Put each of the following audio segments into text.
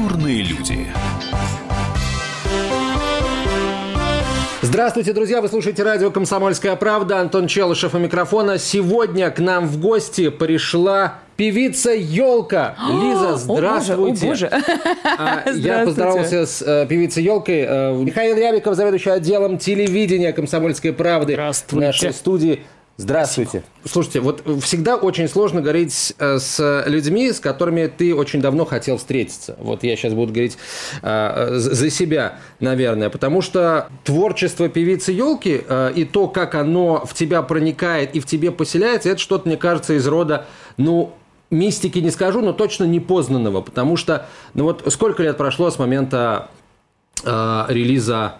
Культурные люди. Здравствуйте, друзья! Вы слушаете радио «Комсомольская правда». Антон Челышев у микрофона. Сегодня к нам в гости пришла певица Елка. Лиза, здравствуйте. О, боже, о, боже. А, я поздоровался с э, певицей Елкой. Э, Михаил Рябиков, заведующий отделом телевидения «Комсомольской правды» в нашей студии. Здравствуйте. Слушайте, вот всегда очень сложно говорить э, с людьми, с которыми ты очень давно хотел встретиться. Вот я сейчас буду говорить э, за себя, наверное, потому что творчество певицы елки э, и то, как оно в тебя проникает и в тебе поселяется, это что-то, мне кажется, из рода, ну, мистики не скажу, но точно непознанного, потому что, ну вот сколько лет прошло с момента э, релиза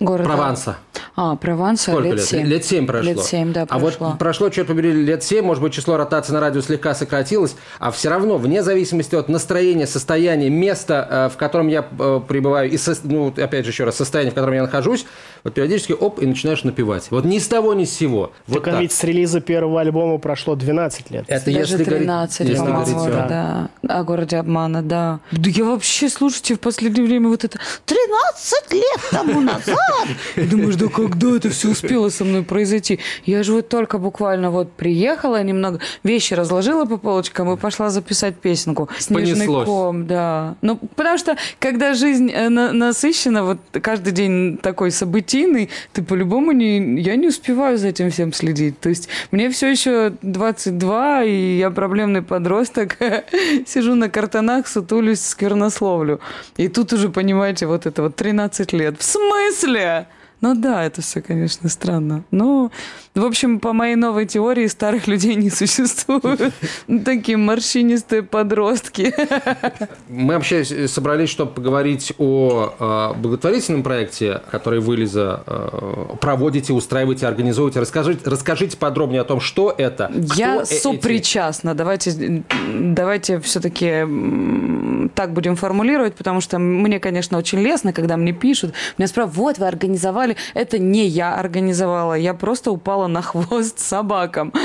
Города. Прованса? А, Прованса Сколько лет лет? 7. Лет 7 прошло. Лет 7, да, прошло. А вот прошло, черт побери, лет 7, может быть, число ротаций на радио слегка сократилось, а все равно, вне зависимости от настроения, состояния, места, э, в котором я э, пребываю, и, со, ну, опять же, еще раз, состояние, в котором я нахожусь, вот периодически, оп, и начинаешь напевать. Вот ни с того, ни с сего. Вот так, а ведь с релиза первого альбома прошло 12 лет. Это Даже если 13, говорить, если по-моему, говорить, о- да. О городе обмана, да. Да я вообще, слушайте, в последнее время вот это 13 лет тому назад. Думаешь, да когда это все успело со мной произойти? Я же вот только буквально вот приехала, немного вещи разложила по полочкам и пошла записать песенку. Снежный Понеслось. ком, да. Ну, потому что, когда жизнь э, на- насыщена, вот каждый день такой событийный, ты по-любому не... Я не успеваю за этим всем следить. То есть мне все еще 22, и я проблемный подросток. Сижу на картонах, сутулюсь, сквернословлю. И тут уже, понимаете, вот это вот 13 лет. В смысле? Ну да, это все, конечно, странно. Ну, в общем, по моей новой теории старых людей не существует. Такие морщинистые подростки. Мы вообще с- собрались, чтобы поговорить о э, благотворительном проекте, который вы, Лиза, э, проводите, устраиваете, организуете. Расскажите, расскажите подробнее о том, что это. Я э- сопричастна. Давайте, давайте все-таки так будем формулировать, потому что мне, конечно, очень лестно, когда мне пишут, меня спрашивают, вот, вы организовали. Это не я организовала, я просто упала на хвост собакам.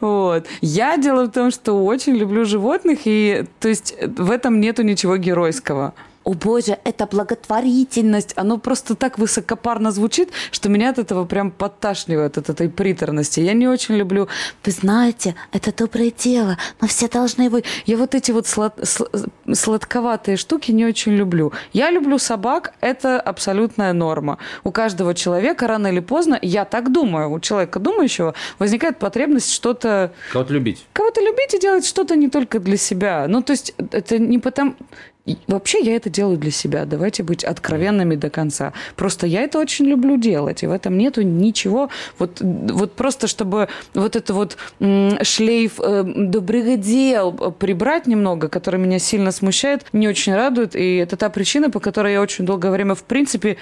Вот. Я дело в том, что очень люблю животных, и то есть в этом нету ничего геройского. О боже, это благотворительность. Оно просто так высокопарно звучит, что меня от этого прям подташнивает, от этой приторности. Я не очень люблю, вы знаете, это доброе дело, но все должны его... Я вот эти вот слад- сл- сладковатые штуки не очень люблю. Я люблю собак, это абсолютная норма. У каждого человека рано или поздно, я так думаю, у человека думающего возникает потребность что-то Кого-то любить. кого-то любить и делать что-то не только для себя. Ну, то есть это не потому... Вообще я это делаю для себя. Давайте быть откровенными до конца. Просто я это очень люблю делать, и в этом нету ничего. Вот, вот просто чтобы вот это вот шлейф э, добрых дел прибрать немного, который меня сильно смущает, не очень радует, и это та причина, по которой я очень долгое время в принципе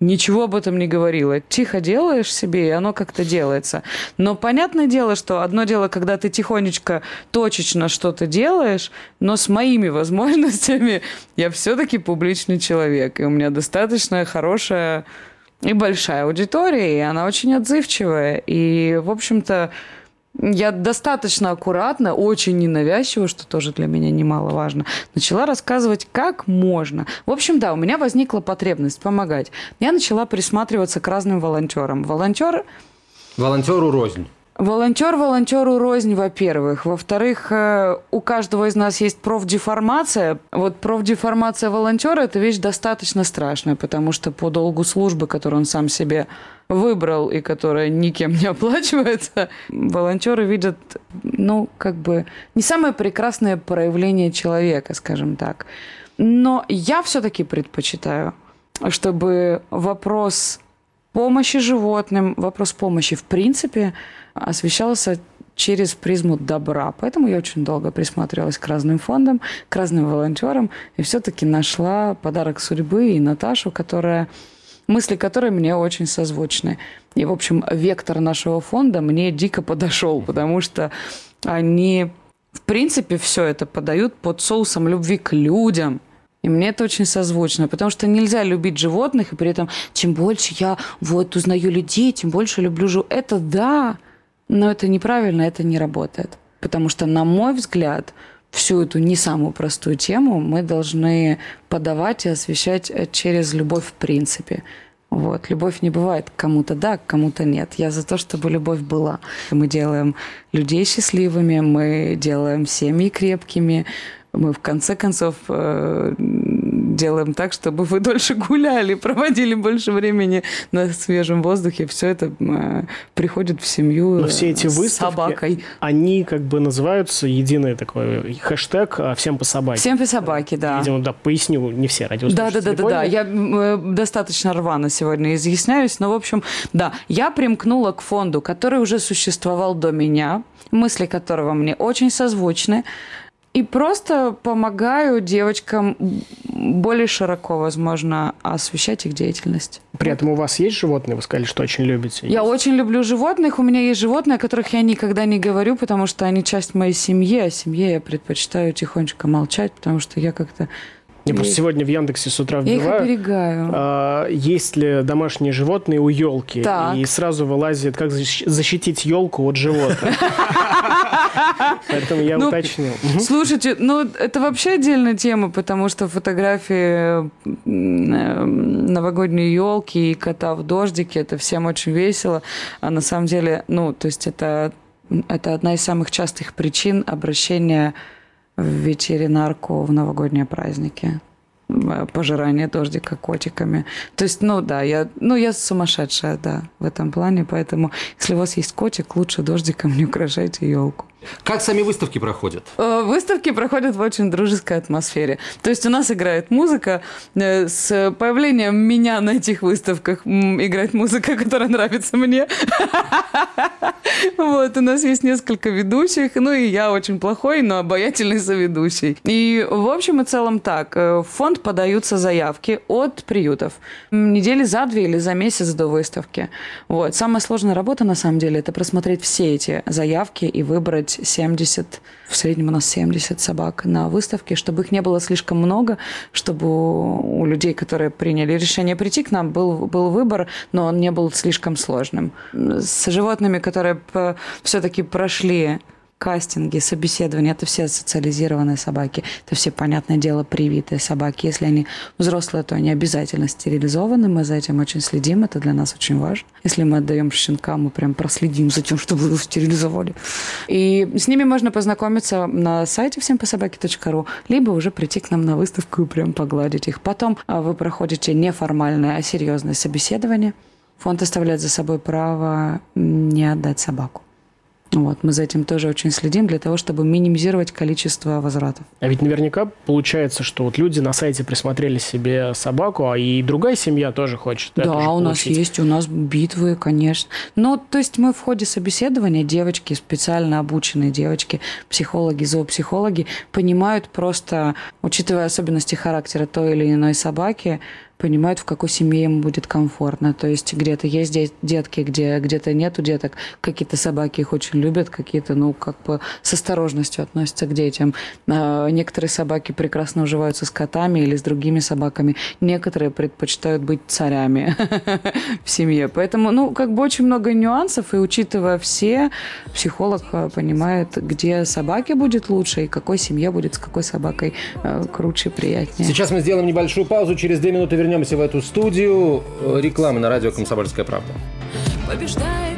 Ничего об этом не говорила. Тихо делаешь себе, и оно как-то делается. Но понятное дело, что одно дело, когда ты тихонечко, точечно что-то делаешь, но с моими возможностями я все-таки публичный человек. И у меня достаточно хорошая и большая аудитория, и она очень отзывчивая. И, в общем-то, я достаточно аккуратно, очень ненавязчиво, что тоже для меня немаловажно, начала рассказывать, как можно. В общем, да, у меня возникла потребность помогать. Я начала присматриваться к разным волонтерам. Волонтер Волонтеру рознь. Волонтер волонтеру рознь, во-первых. Во-вторых, э, у каждого из нас есть профдеформация. Вот профдеформация волонтера – это вещь достаточно страшная, потому что по долгу службы, которую он сам себе выбрал и которая никем не оплачивается, волонтеры видят, ну, как бы, не самое прекрасное проявление человека, скажем так. Но я все-таки предпочитаю, чтобы вопрос помощи животным, вопрос помощи в принципе освещался через призму добра. Поэтому я очень долго присматривалась к разным фондам, к разным волонтерам, и все-таки нашла подарок судьбы и Наташу, которая мысли которой мне очень созвучны. И, в общем, вектор нашего фонда мне дико подошел, потому что они, в принципе, все это подают под соусом любви к людям. И мне это очень созвучно, потому что нельзя любить животных, и при этом чем больше я вот узнаю людей, тем больше люблю животных. Это да, но это неправильно, это не работает. Потому что, на мой взгляд, всю эту не самую простую тему мы должны подавать и освещать через любовь в принципе. Вот. Любовь не бывает кому-то да, кому-то нет. Я за то, чтобы любовь была. Мы делаем людей счастливыми, мы делаем семьи крепкими, мы в конце концов э, делаем так, чтобы вы дольше гуляли, проводили больше времени на свежем воздухе. Все это э, приходит в семью Но все эти выставки, с собакой. Они как бы называются единый такой хэштег а, «Всем по собаке». «Всем по собаке», да. Видимо, да, поясню, не все радиослушатели Да, да, да, да, да. Я э, достаточно рвано сегодня изъясняюсь, но, в общем, да, я примкнула к фонду, который уже существовал до меня, мысли которого мне очень созвучны, и просто помогаю девочкам более широко, возможно, освещать их деятельность. При этом у вас есть животные? Вы сказали, что очень любите. Я есть? очень люблю животных. У меня есть животные, о которых я никогда не говорю, потому что они часть моей семьи. А семье я предпочитаю тихонечко молчать, потому что я как-то я просто сегодня в Яндексе с утра вбиваю. Я их оберегаю. А, есть ли домашние животные у елки? Так. И сразу вылазит, как защитить елку от животных. Поэтому я ну, уточнил. Слушайте, ну это вообще отдельная тема, потому что фотографии э, новогодней елки и кота в дождике, это всем очень весело. А на самом деле, ну, то есть это, это одна из самых частых причин обращения в ветеринарку в новогодние праздники пожирание дождика котиками. То есть, ну да, я, ну, я сумасшедшая, да, в этом плане, поэтому если у вас есть котик, лучше дождиком не украшайте елку. Как сами выставки проходят? Э, выставки проходят в очень дружеской атмосфере. То есть у нас играет музыка. Э, с появлением меня на этих выставках играет музыка, которая нравится мне. Вот, у нас есть несколько ведущих, ну и я очень плохой, но обаятельный соведущий. И в общем и целом так. Э, в фонд подаются заявки от приютов. Недели за две или за месяц до выставки. Вот. Самая сложная работа, на самом деле, это просмотреть все эти заявки и выбрать 70, в среднем у нас 70 собак на выставке, чтобы их не было слишком много, чтобы у людей, которые приняли решение прийти к нам, был, был выбор, но он не был слишком сложным. С животными, которые все-таки прошли кастинги, собеседования, это все социализированные собаки, это все, понятное дело, привитые собаки. Если они взрослые, то они обязательно стерилизованы, мы за этим очень следим, это для нас очень важно. Если мы отдаем щенка, мы прям проследим за тем, чтобы его стерилизовали. И с ними можно познакомиться на сайте всем по собаке.ру, либо уже прийти к нам на выставку и прям погладить их. Потом а, вы проходите неформальное, а серьезное собеседование. Фонд оставляет за собой право не отдать собаку. Вот, мы за этим тоже очень следим для того, чтобы минимизировать количество возвратов. А ведь наверняка получается, что вот люди на сайте присмотрели себе собаку, а и другая семья тоже хочет. Да, у нас есть, у нас битвы, конечно. Но то есть мы в ходе собеседования девочки, специально обученные девочки, психологи, зоопсихологи, понимают просто, учитывая особенности характера той или иной собаки, понимают, в какой семье им будет комфортно. То есть где-то есть детки, где где-то нету деток. Какие-то собаки их очень любят, какие-то, ну, как бы с осторожностью относятся к детям. А некоторые собаки прекрасно уживаются с котами или с другими собаками. Некоторые предпочитают быть царями в семье. Поэтому, ну, как бы очень много нюансов, и учитывая все, психолог э, понимает, где собаке будет лучше и какой семье будет с какой собакой э, круче, приятнее. Сейчас мы сделаем небольшую паузу, через две минуты вернемся вернемся в эту студию. Реклама на радио «Комсомольская правда». Побеждает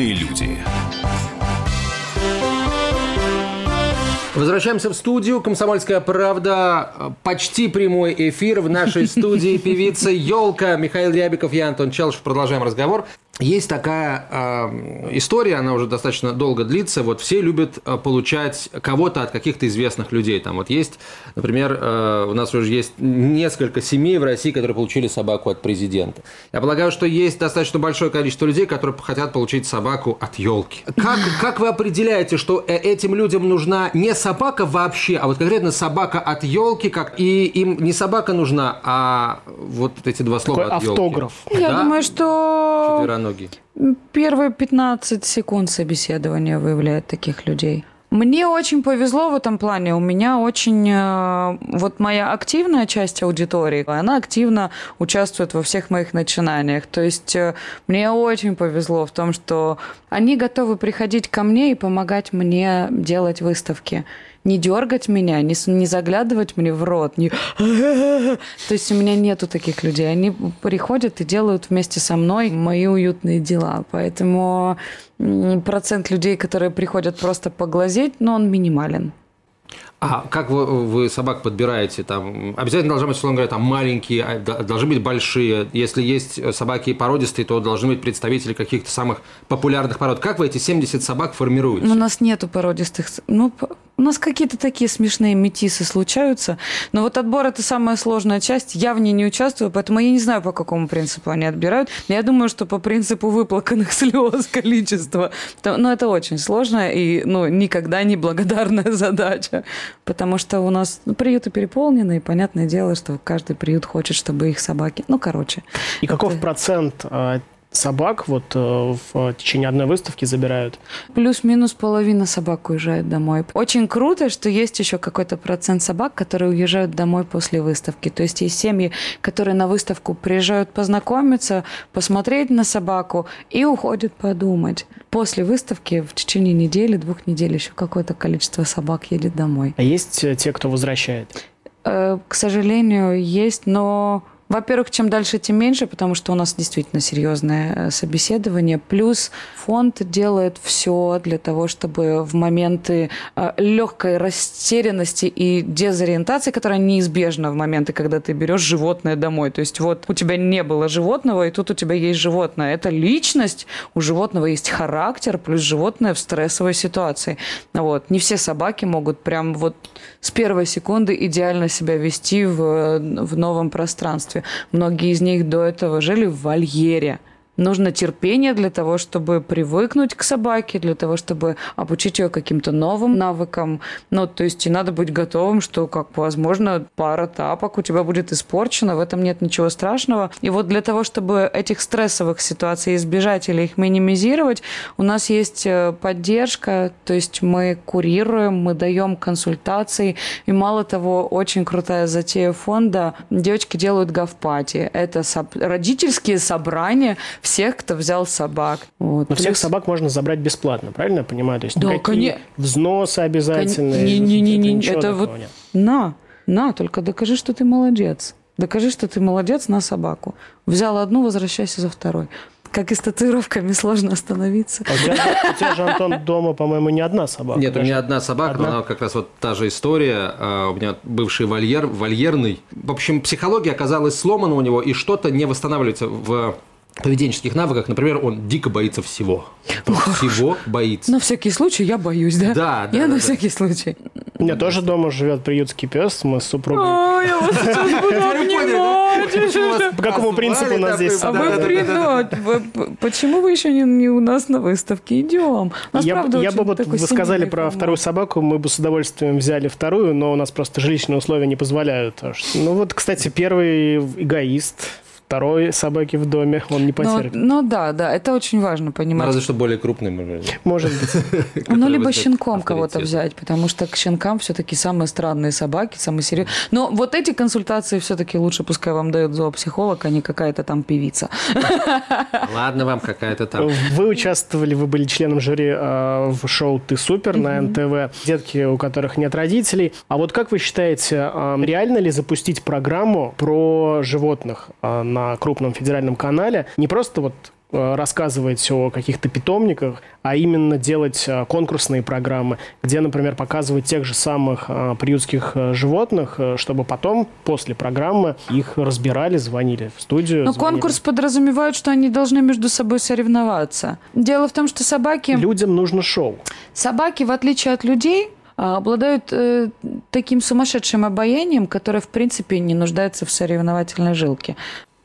Культурные люди. Возвращаемся в студию. Комсомольская правда. Почти прямой эфир в нашей студии певица Елка Михаил Рябиков, я Антон Челышев. Продолжаем разговор. Есть такая э, история, она уже достаточно долго длится. Вот все любят э, получать кого-то от каких-то известных людей. Там вот есть, например, э, у нас уже есть несколько семей в России, которые получили собаку от президента. Я полагаю, что есть достаточно большое количество людей, которые хотят получить собаку от елки. Как, как вы определяете, что э, этим людям нужна не собака вообще, а вот конкретно собака от елки, как и им не собака нужна, а вот эти два слова Такой от елки? автограф. Я да? думаю, что Четвероногий. Первые 15 секунд собеседования выявляют таких людей. Мне очень повезло в этом плане. У меня очень... Э, вот моя активная часть аудитории, она активно участвует во всех моих начинаниях. То есть э, мне очень повезло в том, что они готовы приходить ко мне и помогать мне делать выставки не дергать меня, не, не заглядывать мне в рот, не... То есть у меня нету таких людей. Они приходят и делают вместе со мной мои уютные дела. Поэтому процент людей, которые приходят просто поглазеть, но ну, он минимален. А как вы, вы собак подбираете? Там обязательно должны быть, условно говоря, там маленькие, а, должны быть большие. Если есть собаки породистые, то должны быть представители каких-то самых популярных пород. Как вы эти 70 собак формируете? У нас нету породистых. Ну, у нас какие-то такие смешные метисы случаются. Но вот отбор – это самая сложная часть. Я в ней не участвую, поэтому я не знаю, по какому принципу они отбирают. Я думаю, что по принципу выплаканных слез количества. Но это очень сложно и ну, никогда не благодарная задача. Потому что у нас ну, приюты переполнены, и понятное дело, что каждый приют хочет, чтобы их собаки... Ну, короче. И это... каков процент а, собак вот э, в течение одной выставки забирают? Плюс-минус половина собак уезжает домой. Очень круто, что есть еще какой-то процент собак, которые уезжают домой после выставки. То есть есть семьи, которые на выставку приезжают познакомиться, посмотреть на собаку и уходят подумать. После выставки в течение недели, двух недель еще какое-то количество собак едет домой. А есть э, те, кто возвращает? Э, к сожалению, есть, но во-первых, чем дальше, тем меньше, потому что у нас действительно серьезное э, собеседование. Плюс фонд делает все для того, чтобы в моменты э, легкой растерянности и дезориентации, которая неизбежна в моменты, когда ты берешь животное домой. То есть вот у тебя не было животного, и тут у тебя есть животное. Это личность, у животного есть характер, плюс животное в стрессовой ситуации. Вот. Не все собаки могут прям вот с первой секунды идеально себя вести в, в новом пространстве. Многие из них до этого жили в вольере – нужно терпение для того, чтобы привыкнуть к собаке, для того, чтобы обучить ее каким-то новым навыкам. Ну, то есть и надо быть готовым, что, как возможно, пара тапок у тебя будет испорчена, в этом нет ничего страшного. И вот для того, чтобы этих стрессовых ситуаций избежать или их минимизировать, у нас есть э, поддержка, то есть мы курируем, мы даем консультации, и мало того, очень крутая затея фонда, девочки делают гавпати. Это родительские собрания, всех, кто взял собак. Вот. Но Плюс... всех собак можно забрать бесплатно, правильно я понимаю? То есть да, конечно. взносы обязательные. Не, не, не, не, это вот нет. на, на, только докажи, что ты молодец. Докажи, что ты молодец на собаку. Взял одну, возвращайся за второй. Как и с татуировками, сложно остановиться. А у, тебя, у тебя же, Антон, дома, по-моему, не одна собака. Нет, даже. у меня одна собака, одна? она как раз вот та же история. А, у меня бывший вольер, вольерный. В общем, психология оказалась сломана у него, и что-то не восстанавливается в поведенческих навыках, например, он дико боится всего. Всего боится. На всякий случай я боюсь, да? Да, да. Я да, на да. всякий случай. У меня тоже дома живет приютский пес, мы с супругой. Ой, я вас сейчас буду обнимать. По какому принципу у нас здесь? А вы Почему вы еще не у нас на выставке? Идем. Я бы вот вы сказали про вторую собаку, мы бы с удовольствием взяли вторую, но у нас просто жилищные условия не позволяют. Ну вот, кстати, первый эгоист, второй собаки в доме он не ну, потерпит. Ну, ну да, да, это очень важно понимать. Разве что более крупный. Может быть. Ну, либо щенком кого-то взять, потому что к щенкам все-таки самые странные собаки, самые серьезные. Но вот эти консультации все-таки лучше пускай вам дает зоопсихолог, а не какая-то там певица. Ладно вам какая-то там. Вы участвовали, вы были членом жюри э, в шоу «Ты супер» на НТВ. Детки, у которых нет родителей. А вот как вы считаете, э, реально ли запустить программу про животных э, на крупном федеральном канале? Не просто вот Э, рассказывать о каких-то питомниках, а именно делать э, конкурсные программы, где, например, показывать тех же самых э, приютских животных, чтобы потом, после программы, их разбирали, звонили в студию. Но звонили. конкурс подразумевает, что они должны между собой соревноваться. Дело в том, что собаки... Людям нужно шоу. Собаки, в отличие от людей, обладают э, таким сумасшедшим обаянием, которое, в принципе, не нуждается в соревновательной жилке.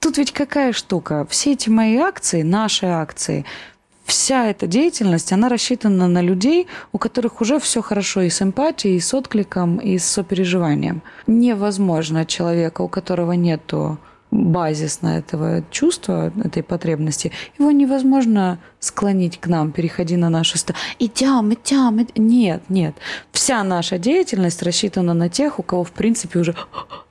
Тут ведь какая штука? Все эти мои акции, наши акции, вся эта деятельность, она рассчитана на людей, у которых уже все хорошо и с эмпатией, и с откликом, и с сопереживанием. Невозможно человека, у которого нету базисно этого чувства, этой потребности, его невозможно склонить к нам, переходи на нашу сторону. Идем, идем, идем. Нет, нет. Вся наша деятельность рассчитана на тех, у кого, в принципе, уже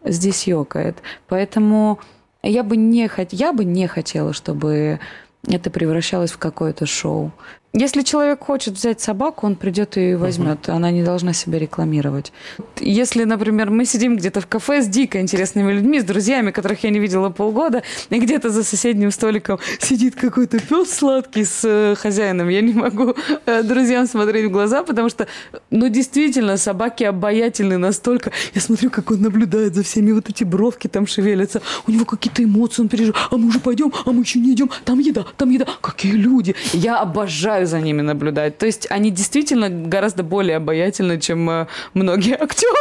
здесь ёкает. Поэтому я бы не, хот... я бы не хотела, чтобы это превращалось в какое-то шоу. Если человек хочет взять собаку, он придет и возьмет. Uh-huh. Она не должна себя рекламировать. Если, например, мы сидим где-то в кафе с дико интересными людьми, с друзьями, которых я не видела полгода, и где-то за соседним столиком сидит какой-то пес сладкий с э, хозяином, я не могу э, друзьям смотреть в глаза, потому что, ну, действительно, собаки обаятельны настолько. Я смотрю, как он наблюдает за всеми, вот эти бровки там шевелятся, у него какие-то эмоции, он переживает, а мы уже пойдем, а мы еще не идем, там еда, там еда. Какие люди! Я обожаю за ними наблюдать. То есть они действительно гораздо более обаятельны, чем э, многие актеры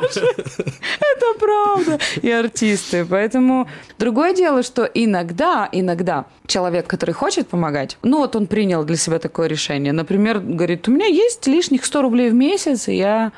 наши. Это правда. И артисты. Поэтому другое дело, что иногда, иногда человек, который хочет помогать, ну вот он принял для себя такое решение. Например, говорит, у меня есть лишних 100 рублей в месяц, и я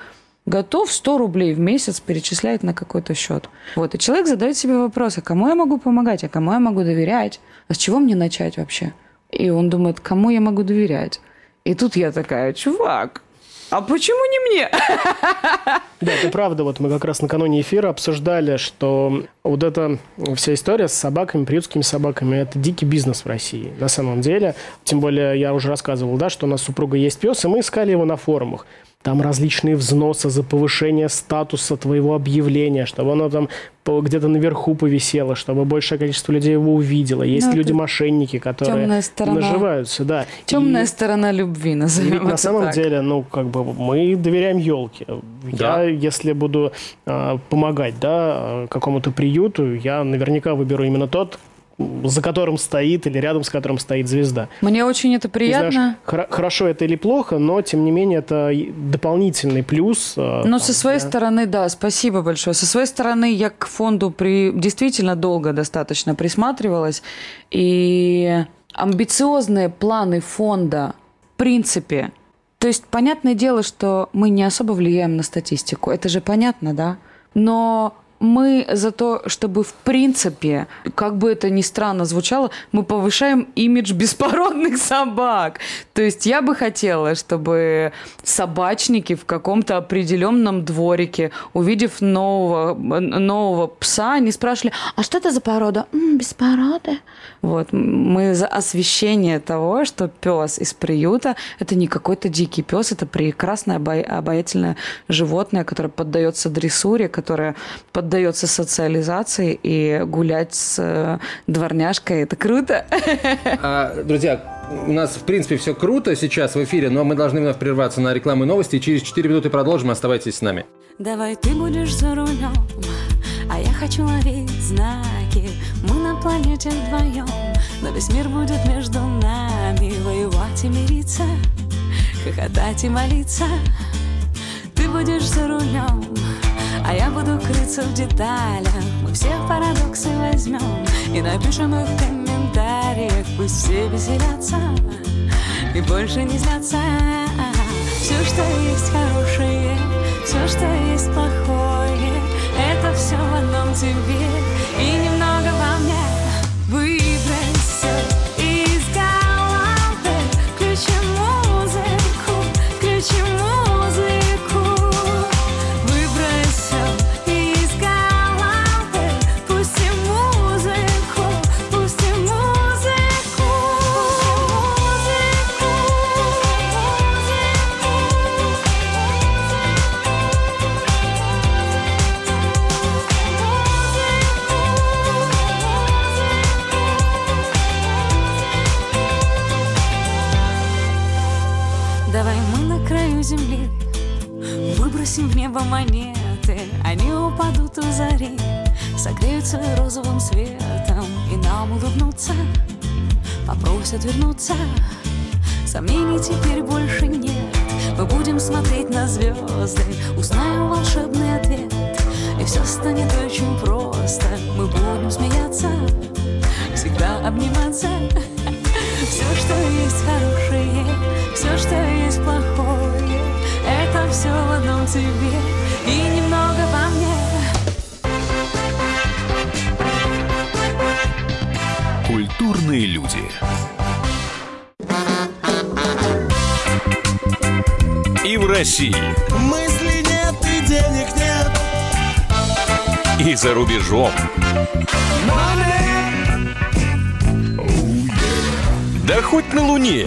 готов 100 рублей в месяц перечислять на какой-то счет. Вот, и человек задает себе вопрос, а кому я могу помогать, а кому я могу доверять, а с чего мне начать вообще? И он думает, кому я могу доверять? И тут я такая, чувак, а почему не мне? Да, это правда. Вот мы как раз накануне эфира обсуждали, что вот эта вся история с собаками, приютскими собаками, это дикий бизнес в России на самом деле. Тем более я уже рассказывал, да, что у нас супруга есть пес, и мы искали его на форумах там различные взносы за повышение статуса твоего объявления, чтобы оно там где-то наверху повисело, чтобы большее количество людей его увидело. Есть ну, люди-мошенники, которые сторона, наживаются. Да. Темная и, сторона любви, назовем На самом так. деле, ну, как бы мы доверяем елке. Да. Я, если буду э, помогать да, какому-то приюту, я наверняка выберу именно тот, за которым стоит или рядом с которым стоит звезда. Мне очень это приятно. Знаешь, хор- хорошо это или плохо, но тем не менее это дополнительный плюс. Э, но там, со своей да. стороны, да, спасибо большое. Со своей стороны я к фонду при... действительно долго достаточно присматривалась. И амбициозные планы фонда, в принципе, то есть понятное дело, что мы не особо влияем на статистику. Это же понятно, да? Но мы за то, чтобы в принципе, как бы это ни странно звучало, мы повышаем имидж беспородных собак. То есть я бы хотела, чтобы собачники в каком-то определенном дворике, увидев нового, нового пса, не спрашивали, а что это за порода? М, без породы. Вот. Мы за освещение того, что пес из приюта – это не какой-то дикий пес, это прекрасное обаятельное животное, которое поддается дрессуре, которое под поддается социализации и гулять с э, дворняжкой. Это круто. А, друзья, у нас, в принципе, все круто сейчас в эфире, но мы должны вновь прерваться на рекламу и новости. И через 4 минуты продолжим.Оставайтесь с нами. Давай ты будешь за рулем, а я хочу ловить знаки. Мы на планете вдвоем, но весь мир будет между нами. Воевать и мириться, хохотать и молиться. Ты будешь за рулем, а я буду крыться в деталях Мы все парадоксы возьмем. И напишем их в комментариях Пусть все веселятся И больше не злятся. Все, что есть хорошее Все, что есть плохое Это все в одном тебе. И немного Небо монеты. Они упадут у зари Согреются розовым светом И нам улыбнутся Попросят вернуться. Сомнений теперь больше нет. Мы будем смотреть на звезды Узнаем волшебный ответ. И все станет очень просто. Мы будем смеяться Всегда обниматься. Все, что есть хорошее Все, что есть плохое все в одном тебе И немного во мне Культурные люди. И в России. Мысли нет и денег нет. И за рубежом. Да хоть на Луне.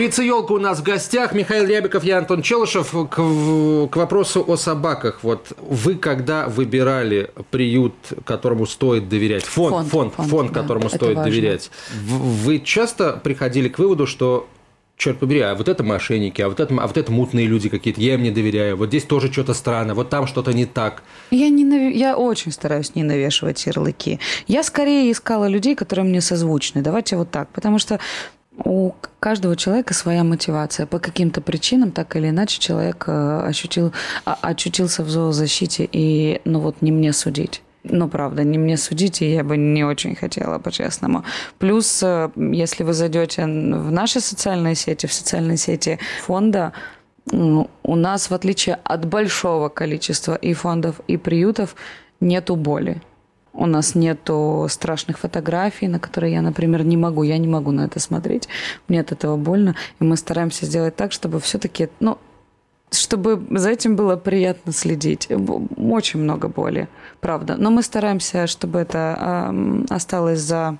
Певица Елка у нас в гостях. Михаил Рябиков, я Антон Челышев. К, к вопросу о собаках. Вот вы когда выбирали приют, которому стоит доверять, фонд, фонд, фонд, фонд, фонд да, которому стоит важно. доверять, вы часто приходили к выводу, что черт побери, а вот это мошенники, а вот это, а вот это мутные люди какие-то, я им не доверяю, вот здесь тоже что-то странно, вот там что-то не так. Я, не нав... я очень стараюсь не навешивать ярлыки. Я скорее искала людей, которые мне созвучны. Давайте вот так, потому что у каждого человека своя мотивация. По каким-то причинам, так или иначе, человек э, ощутил, а, очутился в зоозащите, и ну вот не мне судить. Ну, правда, не мне судить, и я бы не очень хотела, по-честному. Плюс, э, если вы зайдете в наши социальные сети, в социальные сети фонда, у нас, в отличие от большого количества и фондов, и приютов, нету боли. У нас нету страшных фотографий, на которые я, например, не могу. Я не могу на это смотреть. Мне от этого больно. И мы стараемся сделать так, чтобы все-таки, ну, чтобы за этим было приятно следить. Очень много боли, правда. Но мы стараемся, чтобы это э, осталось за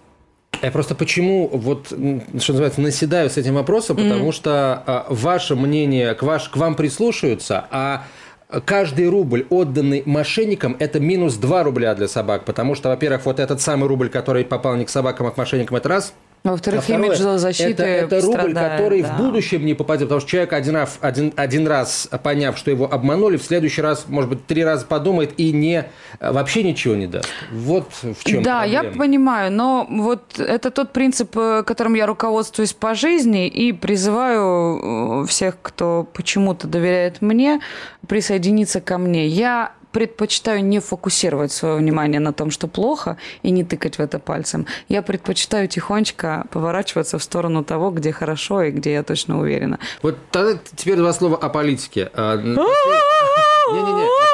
я просто почему, вот, что называется, наседаю с этим вопросом, потому mm-hmm. что а, ваше мнение к, ваш, к вам прислушаются, а каждый рубль, отданный мошенникам, это минус 2 рубля для собак, потому что, во-первых, вот этот самый рубль, который попал не к собакам, а к мошенникам, это раз – во-вторых, а имидж защиты это, это рубль, который да. в будущем не попадет, потому что человек один раз, один, один раз поняв, что его обманули, в следующий раз, может быть, три раза подумает и не, вообще ничего не даст. Вот в чем Да, проблема. я понимаю, но вот это тот принцип, э, которым я руководствуюсь по жизни и призываю э, всех, кто почему-то доверяет мне, присоединиться ко мне. Я предпочитаю не фокусировать свое внимание на том, что плохо, и не тыкать в это пальцем. Я предпочитаю тихонечко поворачиваться в сторону того, где хорошо и где я точно уверена. Вот тогда теперь два слова о политике. А, Не-не-не,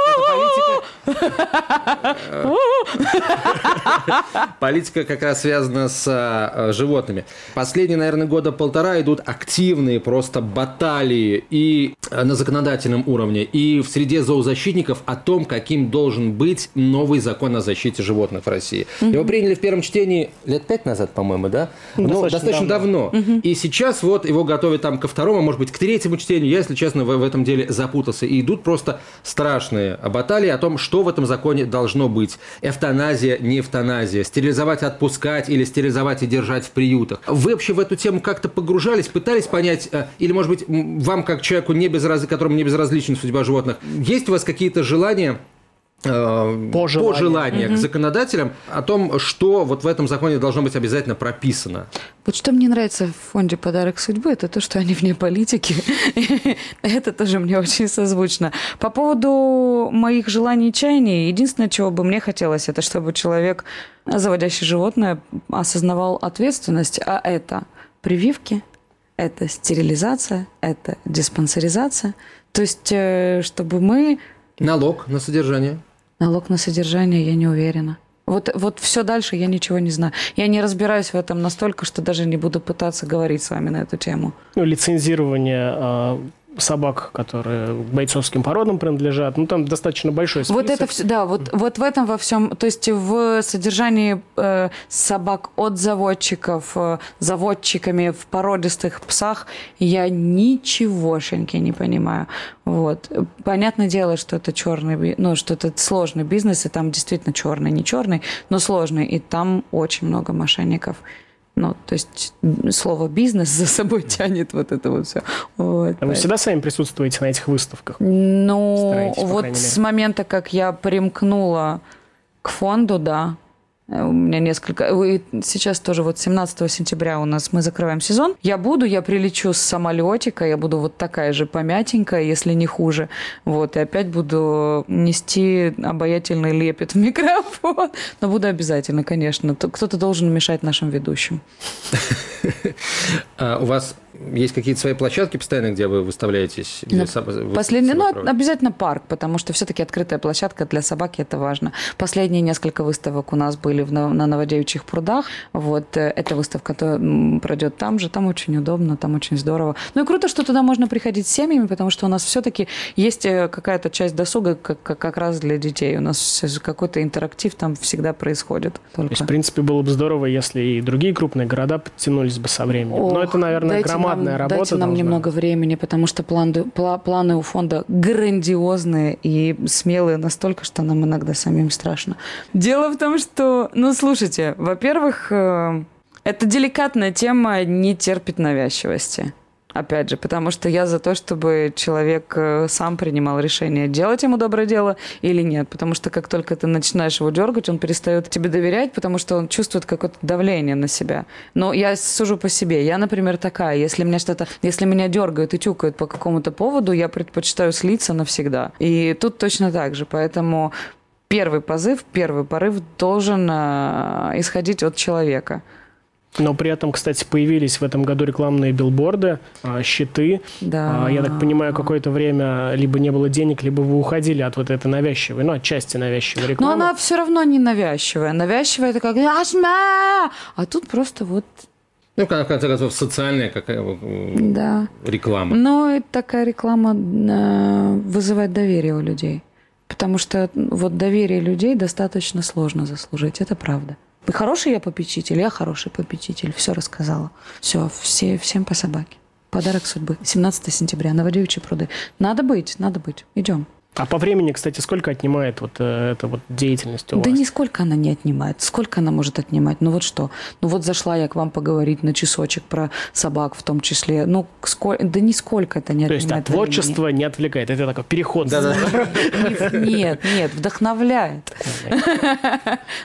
Политика как раз связана с а, животными. Последние, наверное, года полтора идут активные просто баталии и а, на законодательном уровне, и в среде зоозащитников о том, каким должен быть новый закон о защите животных в России. Его приняли в первом чтении лет пять назад, по-моему, да? Ну, достаточно давно. И сейчас вот его готовят там ко второму, а может быть, к третьему чтению. Я, если честно, в этом деле запутался. И идут просто страшные баталии о том, что в этом законе должно быть. Эвтаназия, не эвтаназия. Стерилизовать, отпускать или стерилизовать и держать в приютах. Вы вообще в эту тему как-то погружались, пытались понять, э, или, может быть, вам, как человеку, не безраз... которому не безразлична судьба животных, есть у вас какие-то желания Э, по желанию, по желанию угу. к законодателям о том, что вот в этом законе должно быть обязательно прописано. Вот что мне нравится в фонде «Подарок судьбы», это то, что они вне политики. это тоже мне очень созвучно. По поводу моих желаний и чаяний, единственное, чего бы мне хотелось, это чтобы человек, заводящий животное, осознавал ответственность, а это прививки, это стерилизация, это диспансеризация. То есть, э, чтобы мы Налог на содержание. Налог на содержание, я не уверена. Вот, вот все дальше я ничего не знаю. Я не разбираюсь в этом настолько, что даже не буду пытаться говорить с вами на эту тему. Ну, лицензирование э, собак, которые бойцовским породам принадлежат. Ну, там достаточно большой список. Вот это все, да, вот, вот в этом во всем, то есть в содержании э, собак от заводчиков, э, заводчиками в породистых псах я ничегошеньки не понимаю. Вот. Понятное дело, что это черный, ну, что это сложный бизнес, и там действительно черный, не черный, но сложный, и там очень много мошенников. Ну, то есть слово бизнес за собой тянет вот это вот все. Вот. А вы всегда сами присутствуете на этих выставках? Ну, вот с момента, как я примкнула к фонду, да, у меня несколько... И сейчас тоже вот 17 сентября у нас мы закрываем сезон. Я буду, я прилечу с самолетика, я буду вот такая же помятенькая, если не хуже. Вот, и опять буду нести обаятельный лепет в микрофон. Но буду обязательно, конечно. Кто-то должен мешать нашим ведущим. А у вас есть какие-то свои площадки постоянно, где вы выставляетесь? Где ну, соб... Последний, ну, обязательно парк, потому что все-таки открытая площадка для собаки это важно. Последние несколько выставок у нас были в, на, на Новодевичьих прудах. Вот э, эта выставка то пройдет там же, там очень удобно, там очень здорово. Ну и круто, что туда можно приходить с семьями, потому что у нас все-таки есть э, какая-то часть досуга как, как, раз для детей. У нас какой-то интерактив там всегда происходит. Только. То есть, в принципе, было бы здорово, если и другие крупные города подтянулись бы со временем. Ох, Но это, наверное, громадно громадная нам, работа. Дайте нам должна. немного времени, потому что планы, планы у фонда грандиозные и смелые настолько, что нам иногда самим страшно. Дело в том, что, ну, слушайте, во-первых, э, эта деликатная тема не терпит навязчивости опять же, потому что я за то, чтобы человек э, сам принимал решение, делать ему доброе дело или нет, потому что как только ты начинаешь его дергать, он перестает тебе доверять, потому что он чувствует какое-то давление на себя. Но я сужу по себе. Я, например, такая, если меня что-то, если меня дергают и тюкают по какому-то поводу, я предпочитаю слиться навсегда. И тут точно так же, поэтому первый позыв, первый порыв должен э, исходить от человека. Но при этом, кстати, появились в этом году рекламные билборды, а, щиты. Да. А, я так понимаю, какое-то время либо не было денег, либо вы уходили от вот этой навязчивой, ну, отчасти навязчивой рекламы. Но она все равно не навязчивая. Навязчивая это как «Ашма!» А тут просто вот ну, в конце концов, социальная какая да. реклама. Но такая реклама э, вызывает доверие у людей. Потому что вот доверие людей достаточно сложно заслужить, это правда. Хороший я попечитель, я хороший попечитель. Все рассказала. Все, все, всем по собаке. Подарок судьбы. 17 сентября. Новодевичьи пруды. Надо быть, надо быть. Идем. А по времени, кстати, сколько отнимает вот э, эта вот деятельность у да вас? Да нисколько она не отнимает. Сколько она может отнимать? Ну вот что? Ну вот зашла я к вам поговорить на часочек про собак в том числе. Ну, сколько, да нисколько это не То отнимает. То есть, а творчество времени. не отвлекает? Это такой переход. Да, да. Нет, нет, вдохновляет.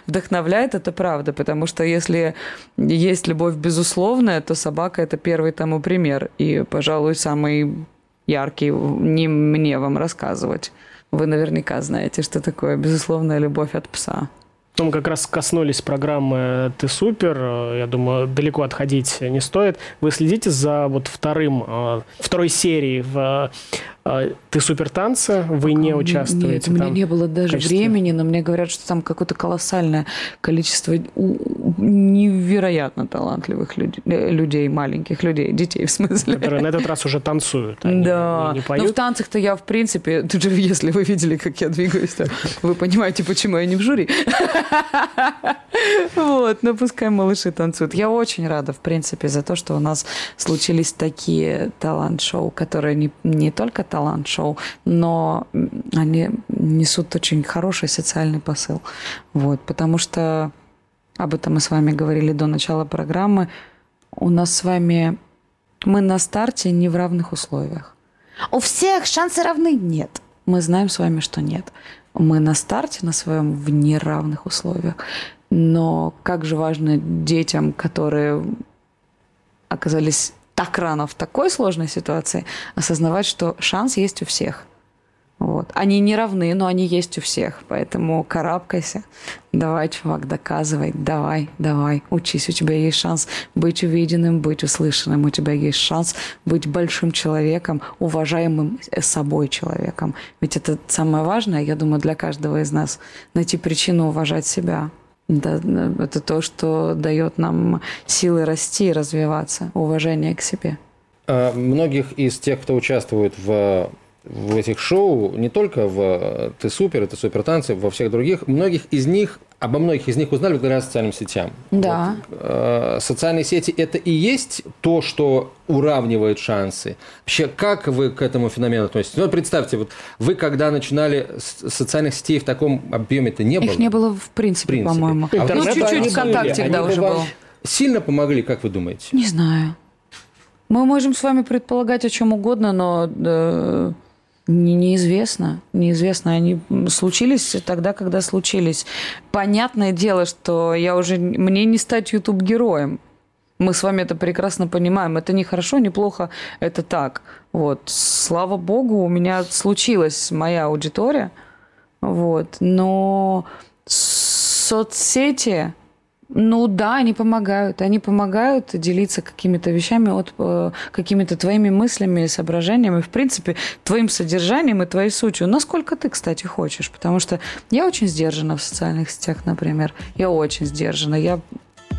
Вдохновляет, это правда, потому что если есть любовь безусловная, то собака – это первый тому пример. И, пожалуй, самый яркий, не мне вам рассказывать. Вы наверняка знаете, что такое безусловная любовь от пса. Ну, мы как раз коснулись программы «Ты супер». Я думаю, далеко отходить не стоит. Вы следите за вот вторым, э, второй серией в ты супер танца, вы не участвуете. Нет, у меня не было даже качестве... времени, но мне говорят, что там какое-то колоссальное количество невероятно талантливых людей, людей, маленьких людей, детей в смысле. Которые на этот раз уже танцуют, они да. не поют. Ну, в танцах-то я, в принципе, тут же, если вы видели, как я двигаюсь, то вы понимаете, почему я не в жюри. Вот, но пускай малыши танцуют. Я очень рада, в принципе, за то, что у нас случились такие талант-шоу, которые не, не только талант-шоу, но они несут очень хороший социальный посыл. Вот, потому что об этом мы с вами говорили до начала программы. У нас с вами мы на старте не в равных условиях. У всех шансы равны? Нет. Мы знаем с вами, что нет. Мы на старте на своем в неравных условиях. Но как же важно детям, которые оказались так рано в такой сложной ситуации, осознавать, что шанс есть у всех. Вот. Они не равны, но они есть у всех. Поэтому карабкайся. Давай, чувак, доказывай. Давай, давай. Учись. У тебя есть шанс быть увиденным, быть услышанным. У тебя есть шанс быть большим человеком, уважаемым собой человеком. Ведь это самое важное, я думаю, для каждого из нас. Найти причину уважать себя. Да, это то, что дает нам силы расти и развиваться, уважение к себе. э, многих из тех, кто участвует в в этих шоу, не только в «Ты супер», «Ты супер танцы», во всех других, многих из них, обо многих из них узнали благодаря социальным сетям. Да. Вот, э, социальные сети – это и есть то, что уравнивает шансы. Вообще, как вы к этому феномену относитесь? Ну, представьте, вот вы когда начинали, социальных сетей в таком объеме-то не было. Их не было в принципе, в принципе. по-моему. А ну, чуть-чуть ВКонтакте, когда уже был. Сильно помогли, как вы думаете? Не знаю. Мы можем с вами предполагать о чем угодно, но... Э, не, неизвестно. Неизвестно. Они случились тогда, когда случились. Понятное дело, что я уже... Мне не стать YouTube-героем. Мы с вами это прекрасно понимаем. Это не хорошо, не плохо, это так. Вот. Слава богу, у меня случилась моя аудитория. Вот. Но соцсети ну да, они помогают. Они помогают делиться какими-то вещами, от, э, какими-то твоими мыслями, соображениями, в принципе, твоим содержанием и твоей сутью. Насколько ты, кстати, хочешь. Потому что я очень сдержана в социальных сетях, например. Я очень сдержана. Я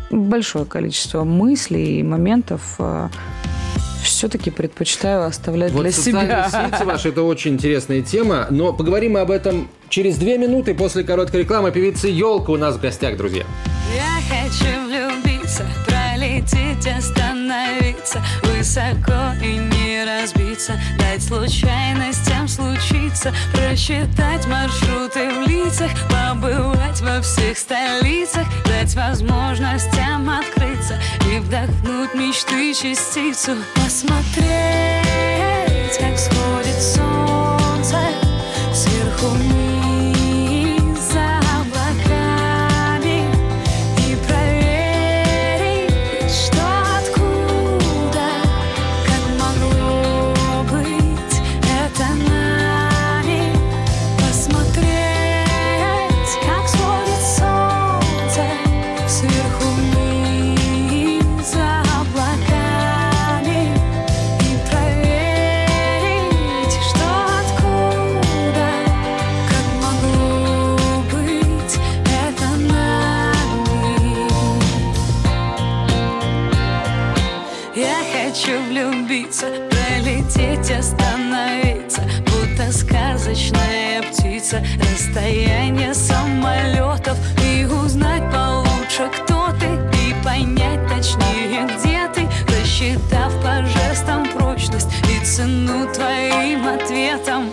большое количество мыслей и моментов э, все-таки предпочитаю оставлять вот для себя. сети ваши – это очень интересная тема, но поговорим мы об этом через две минуты после короткой рекламы. Певица Елка у нас в гостях, друзья. Я хочу влюбиться, пролететь, остановиться Высоко и не разбиться Дать случайностям случиться Просчитать маршруты в лицах Побывать во всех столицах Дать возможностям открыться И вдохнуть мечты частицу. Посмотреть, как сходит солнце Сверху вниз расстояние самолетов И узнать получше, кто ты И понять точнее, где ты Рассчитав по жестам прочность И цену твоим ответам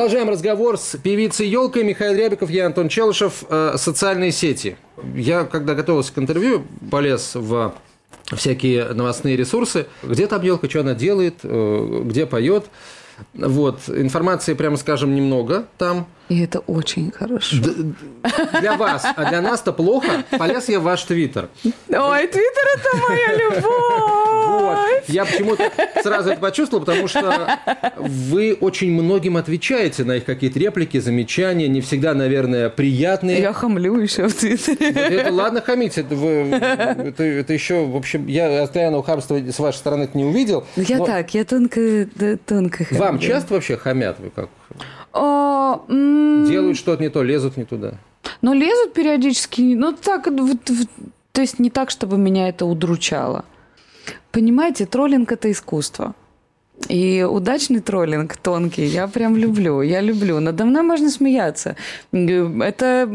Продолжаем разговор с певицей Елкой Михаил Рябиков, я Антон Челышев. Э, социальные сети. Я, когда готовился к интервью, полез в всякие новостные ресурсы. Где там елка, что она делает, э, где поет. Вот, информации, прямо скажем, немного там. И это очень хорошо. Для вас, а для нас-то плохо. Полез я в ваш твиттер. Ой, твиттер – это моя любовь! Вот. Я почему-то сразу это почувствовал, потому что вы очень многим отвечаете на их какие-то реплики, замечания, не всегда, наверное, приятные. Я хамлю еще в твиттере. Вот это ладно хамить, это, вы, это, это еще, в общем, я постоянного хамства с вашей стороны не увидел. Я но... так, я тонко, да, тонко хамлю. Вам часто вообще хамят? Вы как? О, Делают что-то не то, лезут не туда. Ну, лезут периодически. Ну, так, вот, то есть не так, чтобы меня это удручало. Понимаете, троллинг – это искусство. И удачный троллинг, тонкий, я прям люблю. Я люблю. Надо мной можно смеяться. Это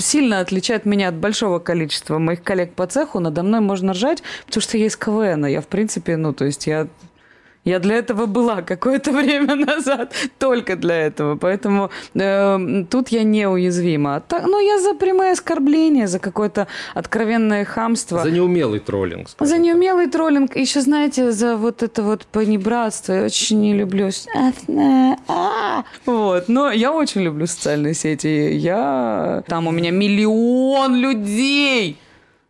сильно отличает меня от большого количества моих коллег по цеху. Надо мной можно ржать, потому что я из КВН. Я, в принципе, ну, то есть я я для этого была какое-то время назад, только для этого. Поэтому э, тут я неуязвима. Так, ну, я за прямое оскорбление, за какое-то откровенное хамство. За неумелый троллинг. За неумелый троллинг. Еще, знаете, за вот это вот понебратство. Я очень не люблю. Вот. Но я очень люблю социальные сети. Я... Там у меня миллион людей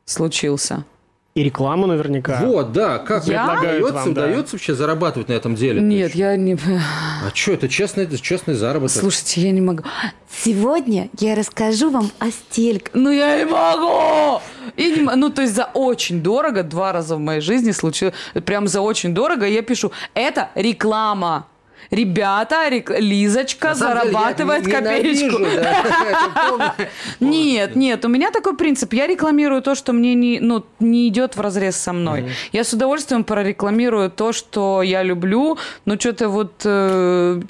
случился. И рекламу наверняка. Вот, да. Как я? удается, вам, да. удается вообще зарабатывать на этом деле? Нет, я не... А что, это честный, это честный заработок. Слушайте, я не могу. Сегодня я расскажу вам о стельке. Ну, я не могу! Я не... Ну, то есть за очень дорого, два раза в моей жизни случилось, прям за очень дорого я пишу, это реклама. Ребята, Лизочка зарабатывает деле, копеечку. Нет, нет, у меня такой принцип. Я рекламирую то, что мне не, ну, не идет в разрез со мной. Я с удовольствием прорекламирую то, что я люблю, но что-то вот э,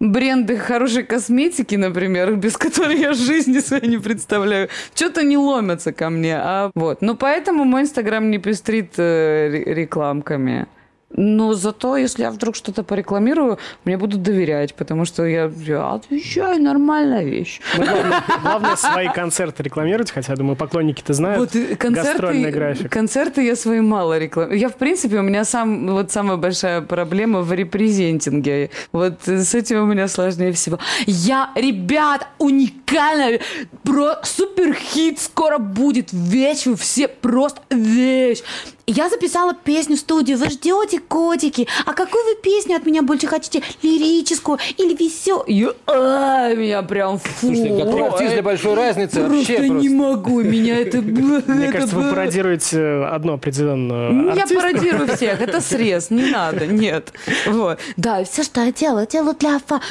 бренды хорошей косметики, например, без которой я жизни своей не представляю, что-то не ломятся ко мне. А вот. Ну, поэтому мой инстаграм не пестрит э, рекламками. Но зато, если я вдруг что-то порекламирую, мне будут доверять, потому что я, я отвечаю, нормальная вещь. Ну, главное, главное, свои концерты рекламировать, хотя, думаю, поклонники-то знают вот концерты, гастрольный график. Концерты я свои мало рекламирую. Я, в принципе, у меня сам, вот самая большая проблема в репрезентинге. Вот с этим у меня сложнее всего. Я, ребят, уникальная, про супер хит скоро будет. Вещь, вы все просто вещь. Я записала песню в студию. Вы ждете, котики? А какую вы песню от меня больше хотите? Лирическую или веселую? А, меня прям фу. Слушайте, готовый артист для большой разницы. Просто вообще не могу. Меня это... Мне кажется, вы пародируете одну определенную Я пародирую всех. Это срез. Не надо. Нет. Вот. Да, все, что я делаю, делаю для.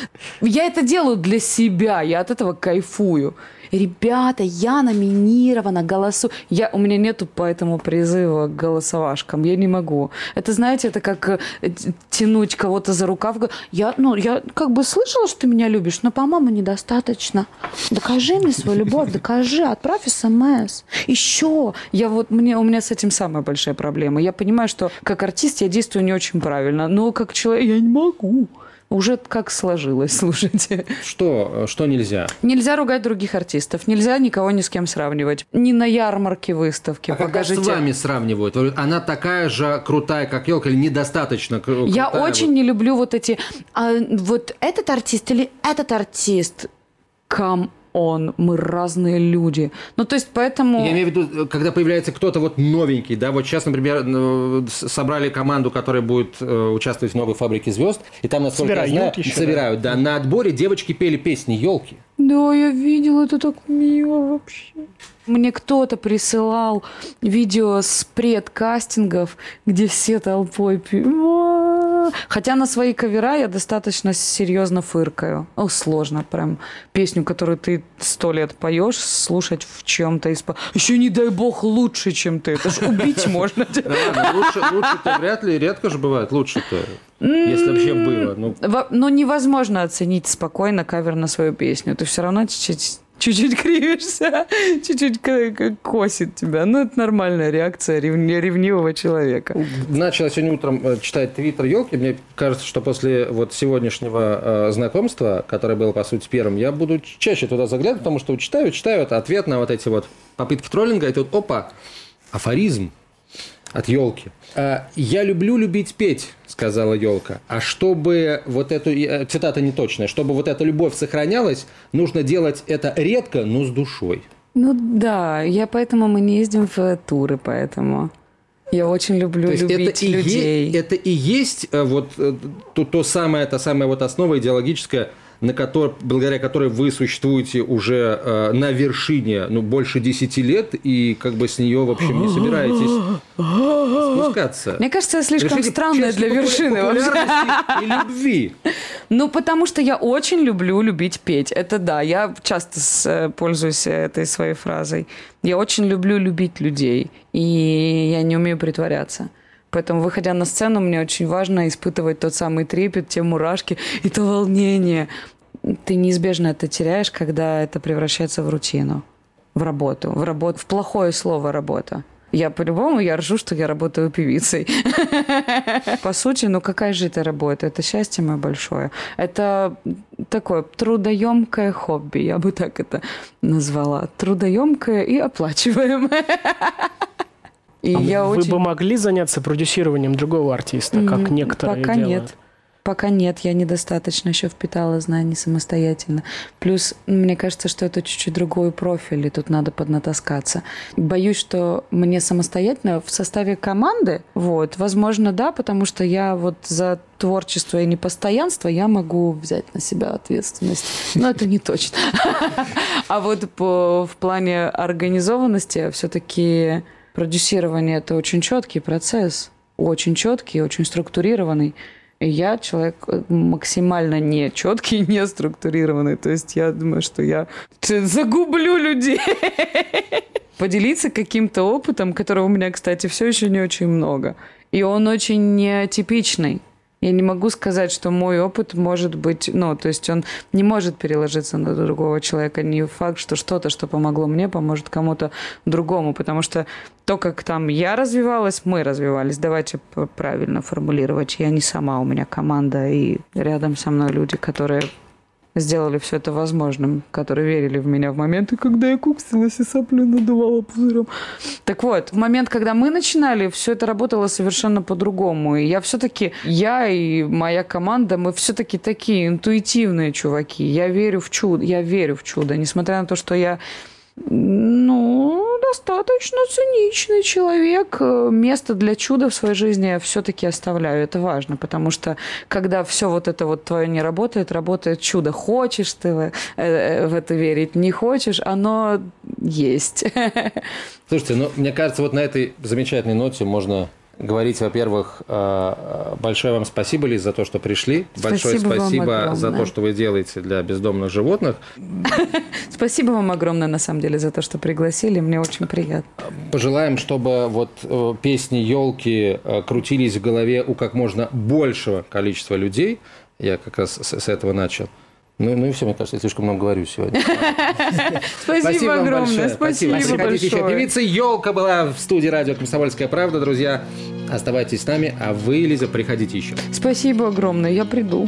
Я это делаю для себя. Я от этого кайфую ребята, я номинирована, голосу. Я, у меня нету по этому призыва к голосовашкам, я не могу. Это, знаете, это как э, тянуть кого-то за рукав. Я, ну, я как бы слышала, что ты меня любишь, но, по-моему, недостаточно. Докажи мне свою любовь, докажи, отправь смс. Еще. Я вот, мне, у меня с этим самая большая проблема. Я понимаю, что как артист я действую не очень правильно, но как человек я не могу. Уже как сложилось, слушайте. Что, что нельзя? Нельзя ругать других артистов, нельзя никого ни с кем сравнивать. Ни на ярмарке выставки. А Покажите. как с вами сравнивают? Она такая же крутая, как елка, или недостаточно крутая? Я очень вот? не люблю вот эти... А, вот этот артист или этот артист? Come он, мы разные люди. Ну, то есть, поэтому... Я имею в виду, когда появляется кто-то вот новенький, да, вот сейчас, например, э, собрали команду, которая будет э, участвовать в новой фабрике звезд, и там, насколько собирают я знаю, еще, собирают, да. да, на отборе девочки пели песни елки. Да, я видела, это так мило вообще. Мне кто-то присылал видео с предкастингов, где все толпой пьют. Хотя на свои кавера я достаточно серьезно фыркаю. О, сложно прям песню, которую ты сто лет поешь, слушать в чем-то исп... Еще не дай бог лучше, чем ты. Это ж убить можно. Лучше-то вряд ли, редко же бывает лучше-то. Если вообще было. Ну. Но невозможно оценить спокойно кавер на свою песню. Ты все равно чуть-чуть кривишься, чуть-чуть косит тебя. Ну, это нормальная реакция ревнивого человека. Начал я сегодня утром э, читать твиттер елки. Мне кажется, что после вот сегодняшнего э, знакомства, которое было, по сути, первым, я буду чаще туда заглядывать, потому что читаю, читаю, ответ на вот эти вот попытки троллинга, и тут, опа, афоризм. От елки. А, «Я люблю любить петь», — сказала елка. «А чтобы вот эту, цитата неточная, чтобы вот эта любовь сохранялась, нужно делать это редко, но с душой». Ну да, я поэтому мы не ездим в туры, поэтому... Я очень люблю то любить это людей. И это и есть э, вот э, то, то самое, та самая вот основа идеологическая, на которой, благодаря которой вы существуете уже э, на вершине ну, больше 10 лет, и как бы с нее, в общем, не собираетесь спускаться. Мне кажется, я слишком Решите странная для вершины вообще. и любви. Ну, потому что я очень люблю любить петь. Это да, я часто с, э, пользуюсь этой своей фразой. Я очень люблю любить людей, и я не умею притворяться. Поэтому, выходя на сцену, мне очень важно испытывать тот самый трепет, те мурашки и то волнение. Ты неизбежно это теряешь, когда это превращается в рутину, в работу, в работу, в плохое слово работа. Я по-любому, я ржу, что я работаю певицей. По сути, ну какая же это работа? Это счастье мое большое. Это такое трудоемкое хобби, я бы так это назвала. Трудоемкое и оплачиваемое. И а я вы очень... бы могли заняться продюсированием другого артиста, как некоторые Пока делают? нет. Пока нет, я недостаточно еще впитала знаний самостоятельно. Плюс, мне кажется, что это чуть-чуть другой профиль, и тут надо поднатаскаться. Боюсь, что мне самостоятельно в составе команды, вот, возможно, да, потому что я вот за творчество и непостоянство я могу взять на себя ответственность. Но это не точно. А вот в плане организованности все-таки продюсирование – это очень четкий процесс, очень четкий, очень структурированный. И я человек э, максимально не четкий, не структурированный. То есть я думаю, что я загублю людей. Поделиться каким-то опытом, которого у меня, кстати, все еще не очень много. И он очень нетипичный. Я не могу сказать, что мой опыт может быть, ну, то есть он не может переложиться на другого человека. Не факт, что что-то, что помогло мне, поможет кому-то другому, потому что то, как там я развивалась, мы развивались. Давайте правильно формулировать. Я не сама, у меня команда, и рядом со мной люди, которые сделали все это возможным, которые верили в меня в моменты, когда я куксилась и сопли надувала пузырем. Так вот, в момент, когда мы начинали, все это работало совершенно по-другому. И я все-таки, я и моя команда, мы все-таки такие интуитивные чуваки. Я верю в чудо, я верю в чудо, несмотря на то, что я ну, достаточно циничный человек. Место для чуда в своей жизни я все-таки оставляю. Это важно, потому что когда все вот это вот твое не работает, работает чудо. Хочешь ты в, э, это верить, не хочешь, оно есть. Слушайте, ну, мне кажется, вот на этой замечательной ноте можно говорить, во-первых, э, большое вам спасибо, Лиз, за то, что пришли. Большое спасибо, спасибо за то, что вы делаете для бездомных животных. Спасибо вам огромное, на самом деле, за то, что пригласили. Мне очень приятно. Пожелаем, чтобы вот э, песни елки э, крутились в голове у как можно большего количества людей. Я как раз с этого начал. Ну, ну и все, мне кажется, я слишком много говорю сегодня. Спасибо огромное. Спасибо большое. Певица Елка была в студии радио «Комсомольская правда». Друзья, оставайтесь с нами, а вы, Лиза, приходите еще. Спасибо огромное, я приду.